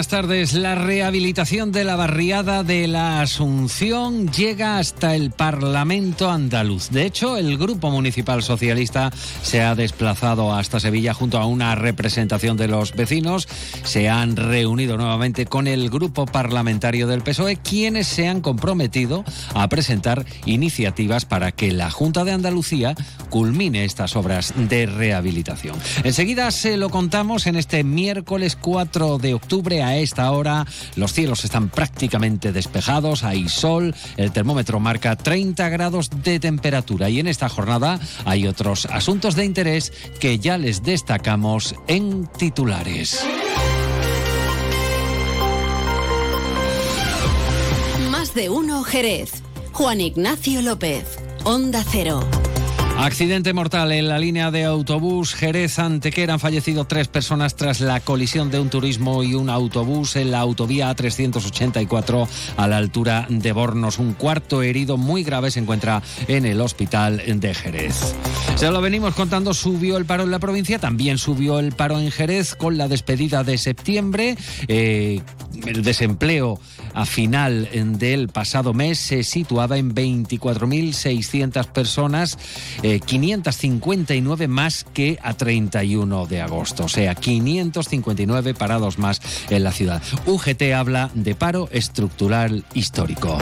Buenas tardes. La rehabilitación de la barriada de la Asunción llega hasta el Parlamento andaluz. De hecho, el Grupo Municipal Socialista se ha desplazado hasta Sevilla junto a una representación de los vecinos. Se han reunido nuevamente con el Grupo Parlamentario del PSOE, quienes se han comprometido a presentar iniciativas para que la Junta de Andalucía culmine estas obras de rehabilitación. Enseguida se lo contamos en este miércoles 4 de octubre a esta hora. Los cielos están prácticamente despejados, hay sol, el termómetro marca 30 grados de temperatura y en esta jornada hay otros asuntos de interés que ya les destacamos en titulares. Más de uno Jerez. Juan Ignacio López, Onda Cero. Accidente mortal en la línea de autobús Jerez-Antequera. Han fallecido tres personas tras la colisión de un turismo y un autobús en la autovía A384 a la altura de Bornos. Un cuarto herido muy grave se encuentra en el hospital de Jerez. Se lo venimos contando, subió el paro en la provincia, también subió el paro en Jerez con la despedida de septiembre. Eh, el desempleo a final del pasado mes se situaba en 24.600 personas, 559 eh, más que a 31 de agosto, o sea, 559 parados más en la ciudad. UGT habla de paro estructural histórico.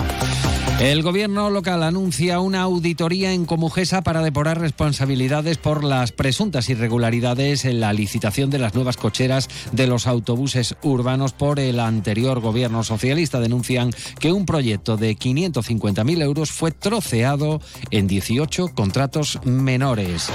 El gobierno local anuncia una auditoría en Comujesa para depurar responsabilidades por las presuntas irregularidades en la licitación de las nuevas cocheras de los autobuses urbanos por el anterior gobierno socialista. Denuncian que un proyecto de 550.000 euros fue troceado en 18 contratos menores.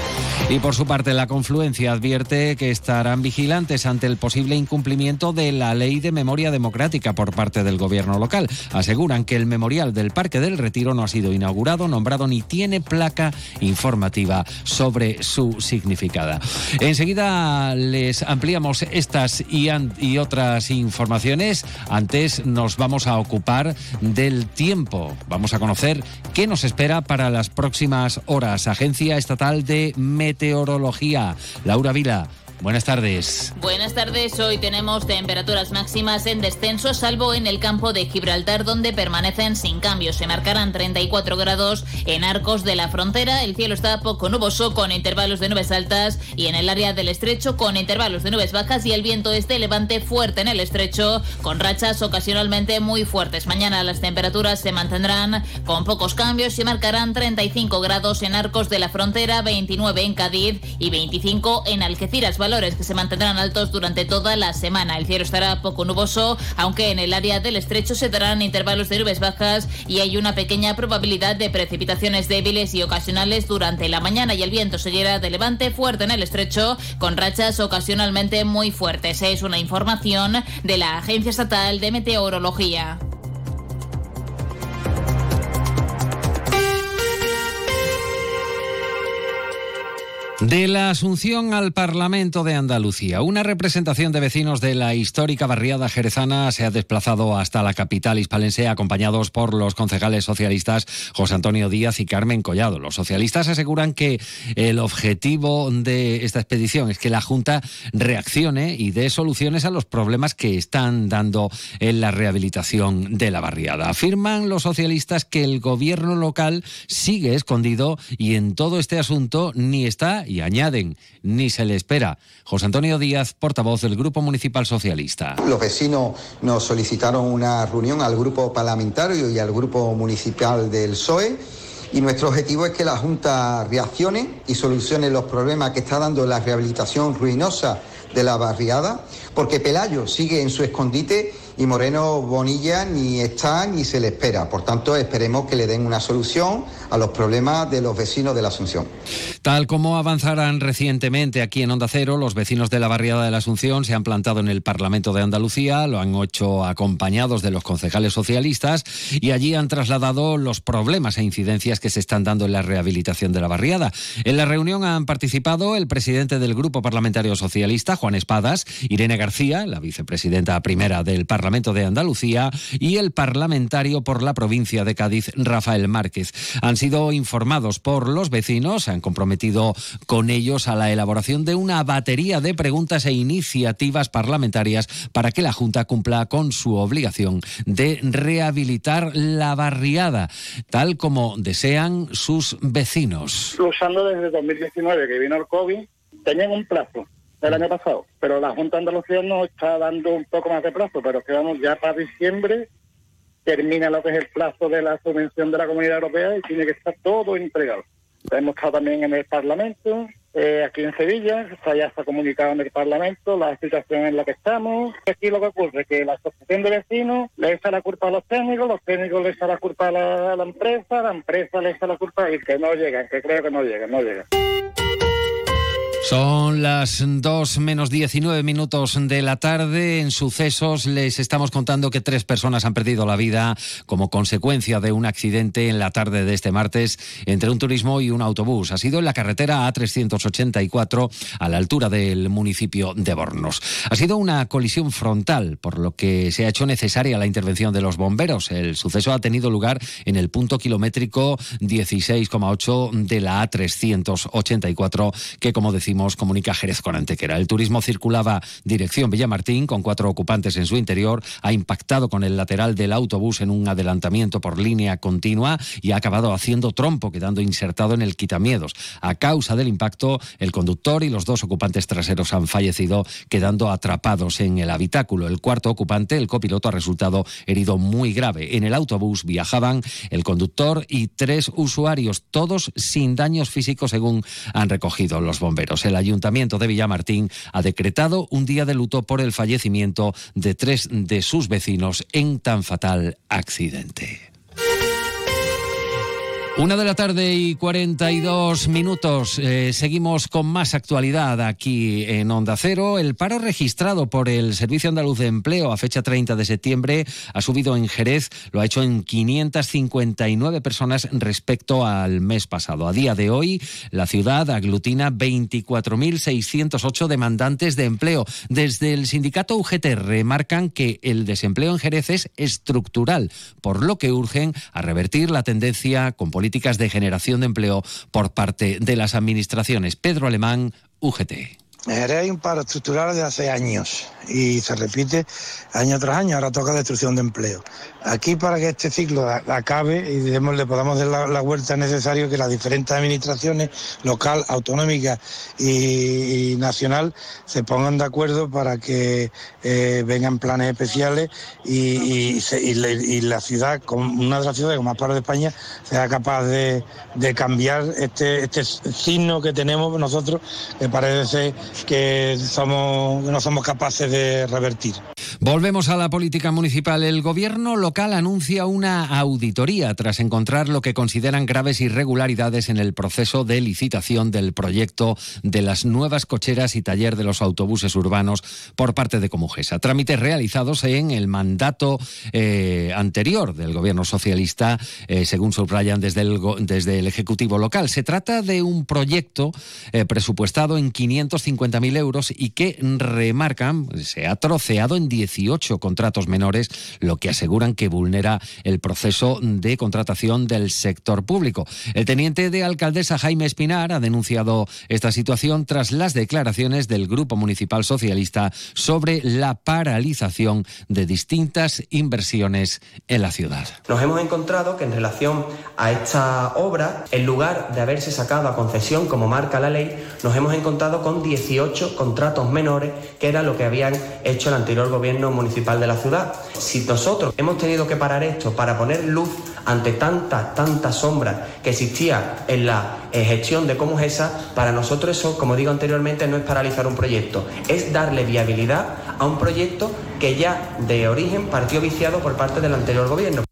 Y por su parte, la confluencia advierte que estarán vigilantes ante el posible incumplimiento de la ley de memoria democrática por parte del gobierno local. Aseguran que el memorial del Parque del Retiro no ha sido inaugurado, nombrado ni tiene placa informativa sobre su significado. Enseguida les ampliamos estas y, y otras informaciones. Antes nos vamos a ocupar del tiempo. Vamos a conocer qué nos espera para las próximas horas. Agencia Estatal de Meteorología. Laura Vila. Buenas tardes. Buenas tardes. Hoy tenemos temperaturas máximas en descenso, salvo en el campo de Gibraltar, donde permanecen sin cambios. Se marcarán 34 grados en arcos de la frontera. El cielo está poco nuboso, con intervalos de nubes altas, y en el área del estrecho, con intervalos de nubes bajas, y el viento este levante fuerte en el estrecho, con rachas ocasionalmente muy fuertes. Mañana las temperaturas se mantendrán con pocos cambios y marcarán 35 grados en arcos de la frontera, 29 en Cádiz y 25 en Algeciras que se mantendrán altos durante toda la semana. El cielo estará poco nuboso, aunque en el área del estrecho se darán intervalos de nubes bajas y hay una pequeña probabilidad de precipitaciones débiles y ocasionales durante la mañana y el viento se llena de levante fuerte en el estrecho con rachas ocasionalmente muy fuertes. Es una información de la Agencia Estatal de Meteorología. De la Asunción al Parlamento de Andalucía, una representación de vecinos de la histórica barriada jerezana se ha desplazado hasta la capital hispalense acompañados por los concejales socialistas José Antonio Díaz y Carmen Collado. Los socialistas aseguran que el objetivo de esta expedición es que la Junta reaccione y dé soluciones a los problemas que están dando en la rehabilitación de la barriada. Afirman los socialistas que el gobierno local sigue escondido y en todo este asunto ni está y añaden, ni se le espera. José Antonio Díaz, portavoz del Grupo Municipal Socialista. Los vecinos nos solicitaron una reunión al Grupo Parlamentario y al Grupo Municipal del PSOE y nuestro objetivo es que la Junta reaccione y solucione los problemas que está dando la rehabilitación ruinosa de la barriada, porque Pelayo sigue en su escondite y Moreno Bonilla ni está ni se le espera. Por tanto, esperemos que le den una solución a los problemas de los vecinos de la Asunción. Tal como avanzarán recientemente aquí en Onda Cero, los vecinos de la barriada de la Asunción se han plantado en el Parlamento de Andalucía, lo han hecho acompañados de los concejales socialistas y allí han trasladado los problemas e incidencias que se están dando en la rehabilitación de la barriada. En la reunión han participado el presidente del Grupo Parlamentario Socialista, Juan Espadas, Irene García, la vicepresidenta primera del Parlamento Parlamento de Andalucía y el parlamentario por la provincia de Cádiz, Rafael Márquez. Han sido informados por los vecinos, se han comprometido con ellos a la elaboración de una batería de preguntas e iniciativas parlamentarias para que la Junta cumpla con su obligación de rehabilitar la barriada, tal como desean sus vecinos. Usando desde 2019 que vino el COVID, tenían un plazo del año pasado, pero la Junta de Andalucía nos está dando un poco más de plazo, pero que vamos ya para diciembre termina lo que es el plazo de la subvención de la Comunidad Europea y tiene que estar todo entregado. Hemos estado también en el Parlamento, eh, aquí en Sevilla, ya ha comunicado en el Parlamento la situación en la que estamos. Aquí lo que ocurre es que la asociación de vecinos le echa la culpa a los técnicos, los técnicos le echan la culpa a la, a la empresa, la empresa le echa la culpa y que no llegan, que creo que no llegan, no llegan. Son las 2 menos 19 minutos de la tarde. En sucesos les estamos contando que tres personas han perdido la vida como consecuencia de un accidente en la tarde de este martes entre un turismo y un autobús. Ha sido en la carretera A384 a la altura del municipio de Bornos. Ha sido una colisión frontal, por lo que se ha hecho necesaria la intervención de los bomberos. El suceso ha tenido lugar en el punto kilométrico 16,8 de la A384, que como decimos comunica Jerez con Antequera. El turismo circulaba dirección Villamartín con cuatro ocupantes en su interior, ha impactado con el lateral del autobús en un adelantamiento por línea continua y ha acabado haciendo trompo, quedando insertado en el quitamiedos. A causa del impacto, el conductor y los dos ocupantes traseros han fallecido, quedando atrapados en el habitáculo. El cuarto ocupante, el copiloto, ha resultado herido muy grave. En el autobús viajaban el conductor y tres usuarios, todos sin daños físicos, según han recogido los bomberos el Ayuntamiento de Villamartín ha decretado un día de luto por el fallecimiento de tres de sus vecinos en tan fatal accidente. Una de la tarde y 42 minutos. Eh, seguimos con más actualidad aquí en Onda Cero. El paro registrado por el Servicio Andaluz de Empleo a fecha 30 de septiembre ha subido en Jerez, lo ha hecho en 559 personas respecto al mes pasado. A día de hoy, la ciudad aglutina 24.608 demandantes de empleo. Desde el sindicato UGT remarcan que el desempleo en Jerez es estructural, por lo que urgen a revertir la tendencia con políticas de generación de empleo por parte de las administraciones. Pedro Alemán, UGT. Hay un paro estructural desde hace años y se repite año tras año. Ahora toca destrucción de empleo. Aquí para que este ciclo acabe y le podamos dar la, vuelta necesaria que las diferentes administraciones local, autonómica y, nacional se pongan de acuerdo para que eh, vengan planes especiales y, la ciudad, una de las ciudades con más paro de España, sea capaz de, cambiar este, este signo que tenemos nosotros, que parece que somos, no somos capaces de revertir. Volvemos a la política municipal. El gobierno local anuncia una auditoría tras encontrar lo que consideran graves irregularidades en el proceso de licitación del proyecto de las nuevas cocheras y taller de los autobuses urbanos por parte de Comujesa. Trámites realizados en el mandato eh, anterior del gobierno socialista, eh, según subrayan desde el, desde el Ejecutivo local. Se trata de un proyecto eh, presupuestado en 550.000 euros y que remarcan se ha troceado en 10 18 contratos menores, lo que aseguran que vulnera el proceso de contratación del sector público. El teniente de alcaldesa Jaime Espinar ha denunciado esta situación tras las declaraciones del Grupo Municipal Socialista sobre la paralización de distintas inversiones en la ciudad. Nos hemos encontrado que en relación a esta obra, en lugar de haberse sacado a concesión como marca la ley, nos hemos encontrado con 18 contratos menores, que era lo que habían hecho el anterior gobierno municipal de la ciudad. Si nosotros hemos tenido que parar esto para poner luz ante tanta, tanta sombra que existía en la eh, gestión de cómo es esa, para nosotros eso, como digo anteriormente, no es paralizar un proyecto, es darle viabilidad a un proyecto que ya de origen partió viciado por parte del anterior gobierno.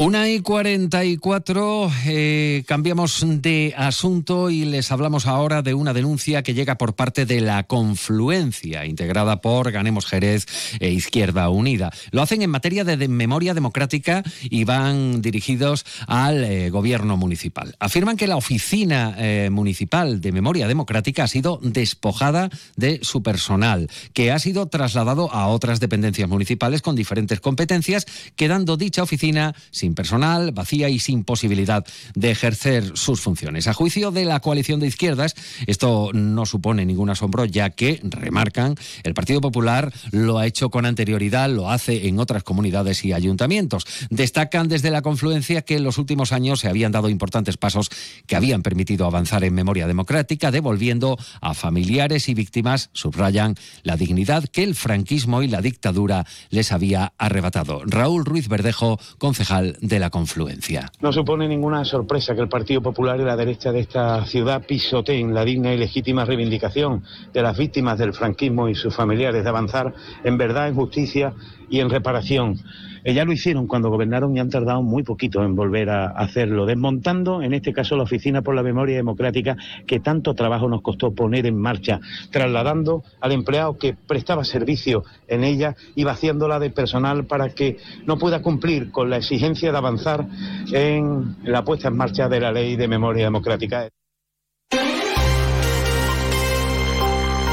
Una y 44, eh, cambiamos de asunto y les hablamos ahora de una denuncia que llega por parte de la confluencia, integrada por Ganemos Jerez e Izquierda Unida. Lo hacen en materia de, memoria democrática y van dirigidos al eh, gobierno municipal. Afirman que la oficina eh, municipal de memoria democrática ha sido despojada de su personal, que ha sido trasladado a otras dependencias municipales con diferentes competencias, quedando dicha oficina sin personal, vacía y sin posibilidad de ejercer sus funciones. A juicio de la coalición de izquierdas, esto no supone ningún asombro, ya que, remarcan, el Partido Popular lo ha hecho con anterioridad, lo hace en otras comunidades y ayuntamientos. Destacan desde la confluencia que en los últimos años se habían dado importantes pasos que habían permitido avanzar en memoria democrática, devolviendo a familiares y víctimas, subrayan, la dignidad que el franquismo y la dictadura les había arrebatado. Raúl Ruiz Verdejo, concejal de la confluencia. No supone ninguna sorpresa que el Partido Popular y la derecha de esta ciudad pisoteen la digna y legítima reivindicación de las víctimas del franquismo y sus familiares de avanzar en verdad, en justicia y en reparación. Eh, ya lo hicieron cuando gobernaron y han tardado muy poquito en volver a hacerlo, desmontando en este caso la Oficina por la Memoria Democrática que tanto trabajo nos costó poner en marcha, trasladando al empleado que prestaba servicio en ella y vaciándola de personal para que no pueda cumplir con la exigencia de avanzar en la puesta en marcha de la Ley de Memoria Democrática.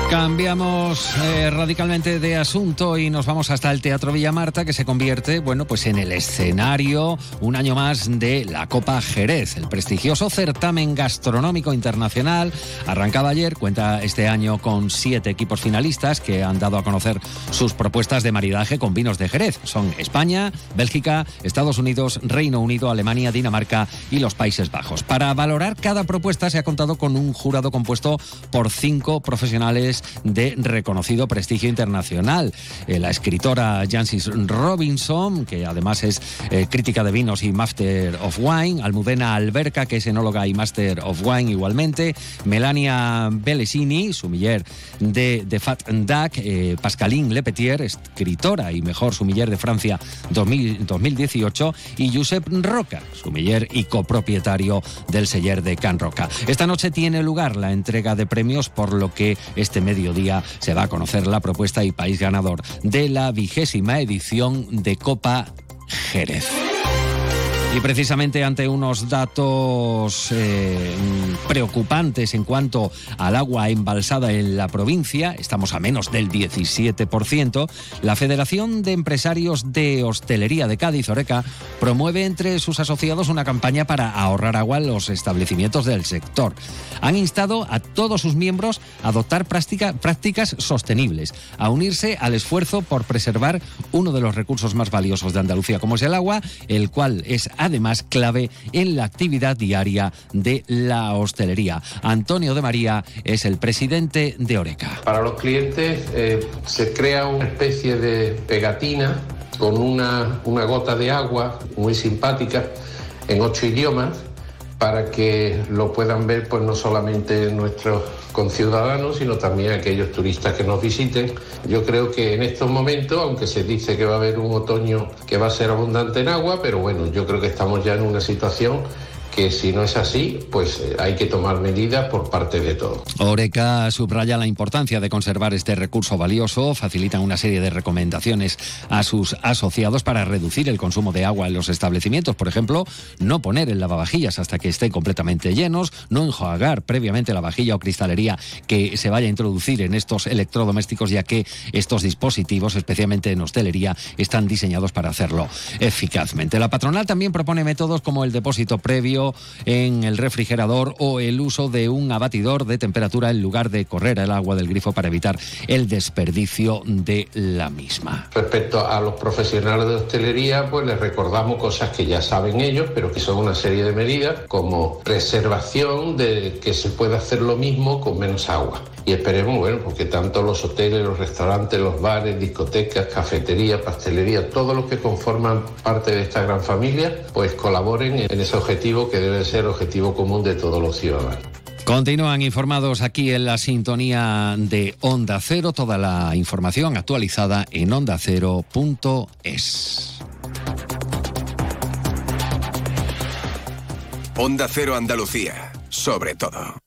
Cambiamos eh, radicalmente de asunto y nos vamos hasta el Teatro Villa Marta, que se convierte, bueno, pues en el escenario un año más de la Copa Jerez, el prestigioso certamen gastronómico internacional. Arrancaba ayer, cuenta este año con siete equipos finalistas que han dado a conocer sus propuestas de maridaje con vinos de Jerez. Son España, Bélgica, Estados Unidos, Reino Unido, Alemania, Dinamarca y los Países Bajos. Para valorar cada propuesta se ha contado con un jurado compuesto por cinco profesionales de reconocido prestigio internacional. Eh, la escritora Jancis Robinson, que además es eh, crítica de vinos y Master of Wine, Almudena Alberca, que es enóloga y Master of Wine igualmente, Melania Bellesini, sumiller de, de Fat Duck, eh, Pascaline Lepetier, escritora y mejor sumiller de Francia 2018, y Josep Roca, sumiller y copropietario del seller de Can Roca. Esta noche tiene lugar la entrega de premios, por lo que este mediodía se va a conocer la propuesta y país ganador de la vigésima edición de Copa Jerez. Y precisamente ante unos datos eh, preocupantes en cuanto al agua embalsada en la provincia, estamos a menos del 17%, la Federación de Empresarios de Hostelería de Cádiz, Oreca, promueve entre sus asociados una campaña para ahorrar agua en los establecimientos del sector. Han instado a todos sus miembros a adoptar prácticas sostenibles, a unirse al esfuerzo por preservar uno de los recursos más valiosos de Andalucía, como es el agua, el cual es además clave en la actividad diaria de la hostelería. Antonio de María es el presidente de Oreca. Para los clientes eh, se crea una especie de pegatina con una, una gota de agua muy simpática en ocho idiomas para que lo puedan ver pues no solamente nuestros conciudadanos, sino también aquellos turistas que nos visiten. Yo creo que en estos momentos, aunque se dice que va a haber un otoño que va a ser abundante en agua, pero bueno, yo creo que estamos ya en una situación que si no es así, pues eh, hay que tomar medidas por parte de todos. Oreca subraya la importancia de conservar este recurso valioso, facilitan una serie de recomendaciones a sus asociados para reducir el consumo de agua en los establecimientos. Por ejemplo, no poner el lavavajillas hasta que estén completamente llenos, no enjuagar previamente la vajilla o cristalería que se vaya a introducir en estos electrodomésticos, ya que estos dispositivos, especialmente en hostelería, están diseñados para hacerlo eficazmente. La patronal también propone métodos como el depósito previo, en el refrigerador o el uso de un abatidor de temperatura en lugar de correr el agua del grifo para evitar el desperdicio de la misma. Respecto a los profesionales de hostelería, pues les recordamos cosas que ya saben ellos, pero que son una serie de medidas como preservación de que se puede hacer lo mismo con menos agua. Y esperemos, bueno, porque tanto los hoteles, los restaurantes, los bares, discotecas, cafeterías, pastelerías, todos los que conforman parte de esta gran familia, pues colaboren en ese objetivo que debe ser objetivo común de todos los ciudadanos. Continúan informados aquí en la sintonía de Onda Cero, toda la información actualizada en ondacero.es. Onda Cero Andalucía, sobre todo.